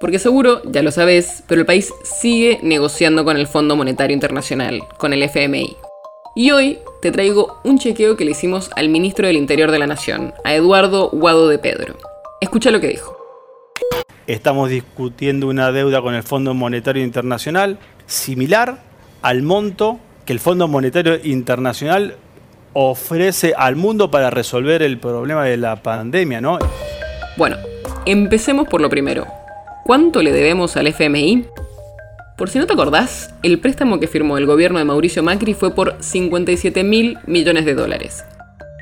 Porque seguro, ya lo sabes, pero el país sigue negociando con el Fondo Monetario Internacional, con el FMI. Y hoy te traigo un chequeo que le hicimos al ministro del Interior de la Nación, a Eduardo Guado de Pedro. Escucha lo que dijo. Estamos discutiendo una deuda con el Fondo Monetario Internacional similar al monto que el Fondo Monetario Internacional ofrece al mundo para resolver el problema de la pandemia, ¿no? Bueno, empecemos por lo primero. ¿Cuánto le debemos al FMI? Por si no te acordás, el préstamo que firmó el gobierno de Mauricio Macri fue por 57 mil millones de dólares.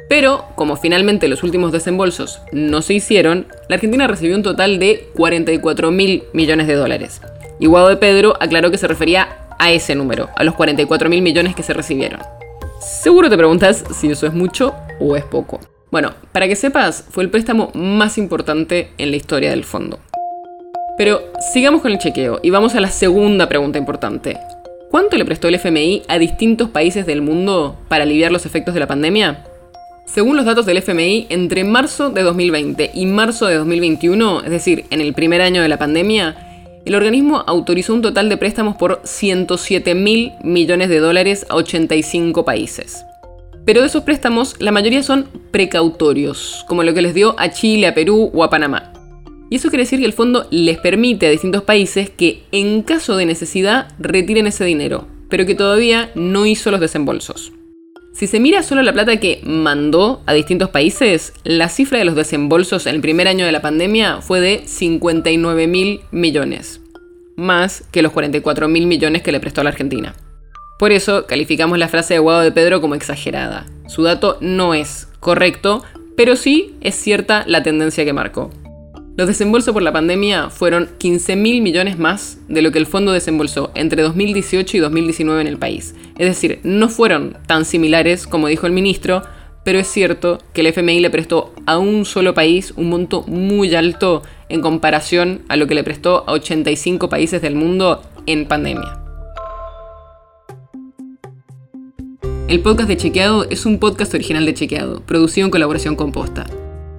Pero, como finalmente los últimos desembolsos no se hicieron, la Argentina recibió un total de 44 mil millones de dólares. Y Guado de Pedro aclaró que se refería a ese número, a los 44 mil millones que se recibieron. Seguro te preguntas si eso es mucho o es poco. Bueno, para que sepas, fue el préstamo más importante en la historia del fondo. Pero sigamos con el chequeo y vamos a la segunda pregunta importante. ¿Cuánto le prestó el FMI a distintos países del mundo para aliviar los efectos de la pandemia? Según los datos del FMI, entre marzo de 2020 y marzo de 2021, es decir, en el primer año de la pandemia, el organismo autorizó un total de préstamos por 107 mil millones de dólares a 85 países. Pero de esos préstamos, la mayoría son precautorios, como lo que les dio a Chile, a Perú o a Panamá. Y eso quiere decir que el fondo les permite a distintos países que en caso de necesidad retiren ese dinero, pero que todavía no hizo los desembolsos. Si se mira solo la plata que mandó a distintos países, la cifra de los desembolsos en el primer año de la pandemia fue de 59 mil millones, más que los 44 mil millones que le prestó a la Argentina. Por eso calificamos la frase de Guado de Pedro como exagerada. Su dato no es correcto, pero sí es cierta la tendencia que marcó. Los desembolsos por la pandemia fueron 15 mil millones más de lo que el fondo desembolsó entre 2018 y 2019 en el país. Es decir, no fueron tan similares como dijo el ministro, pero es cierto que el FMI le prestó a un solo país un monto muy alto en comparación a lo que le prestó a 85 países del mundo en pandemia. El podcast de Chequeado es un podcast original de Chequeado, producido en colaboración con Posta.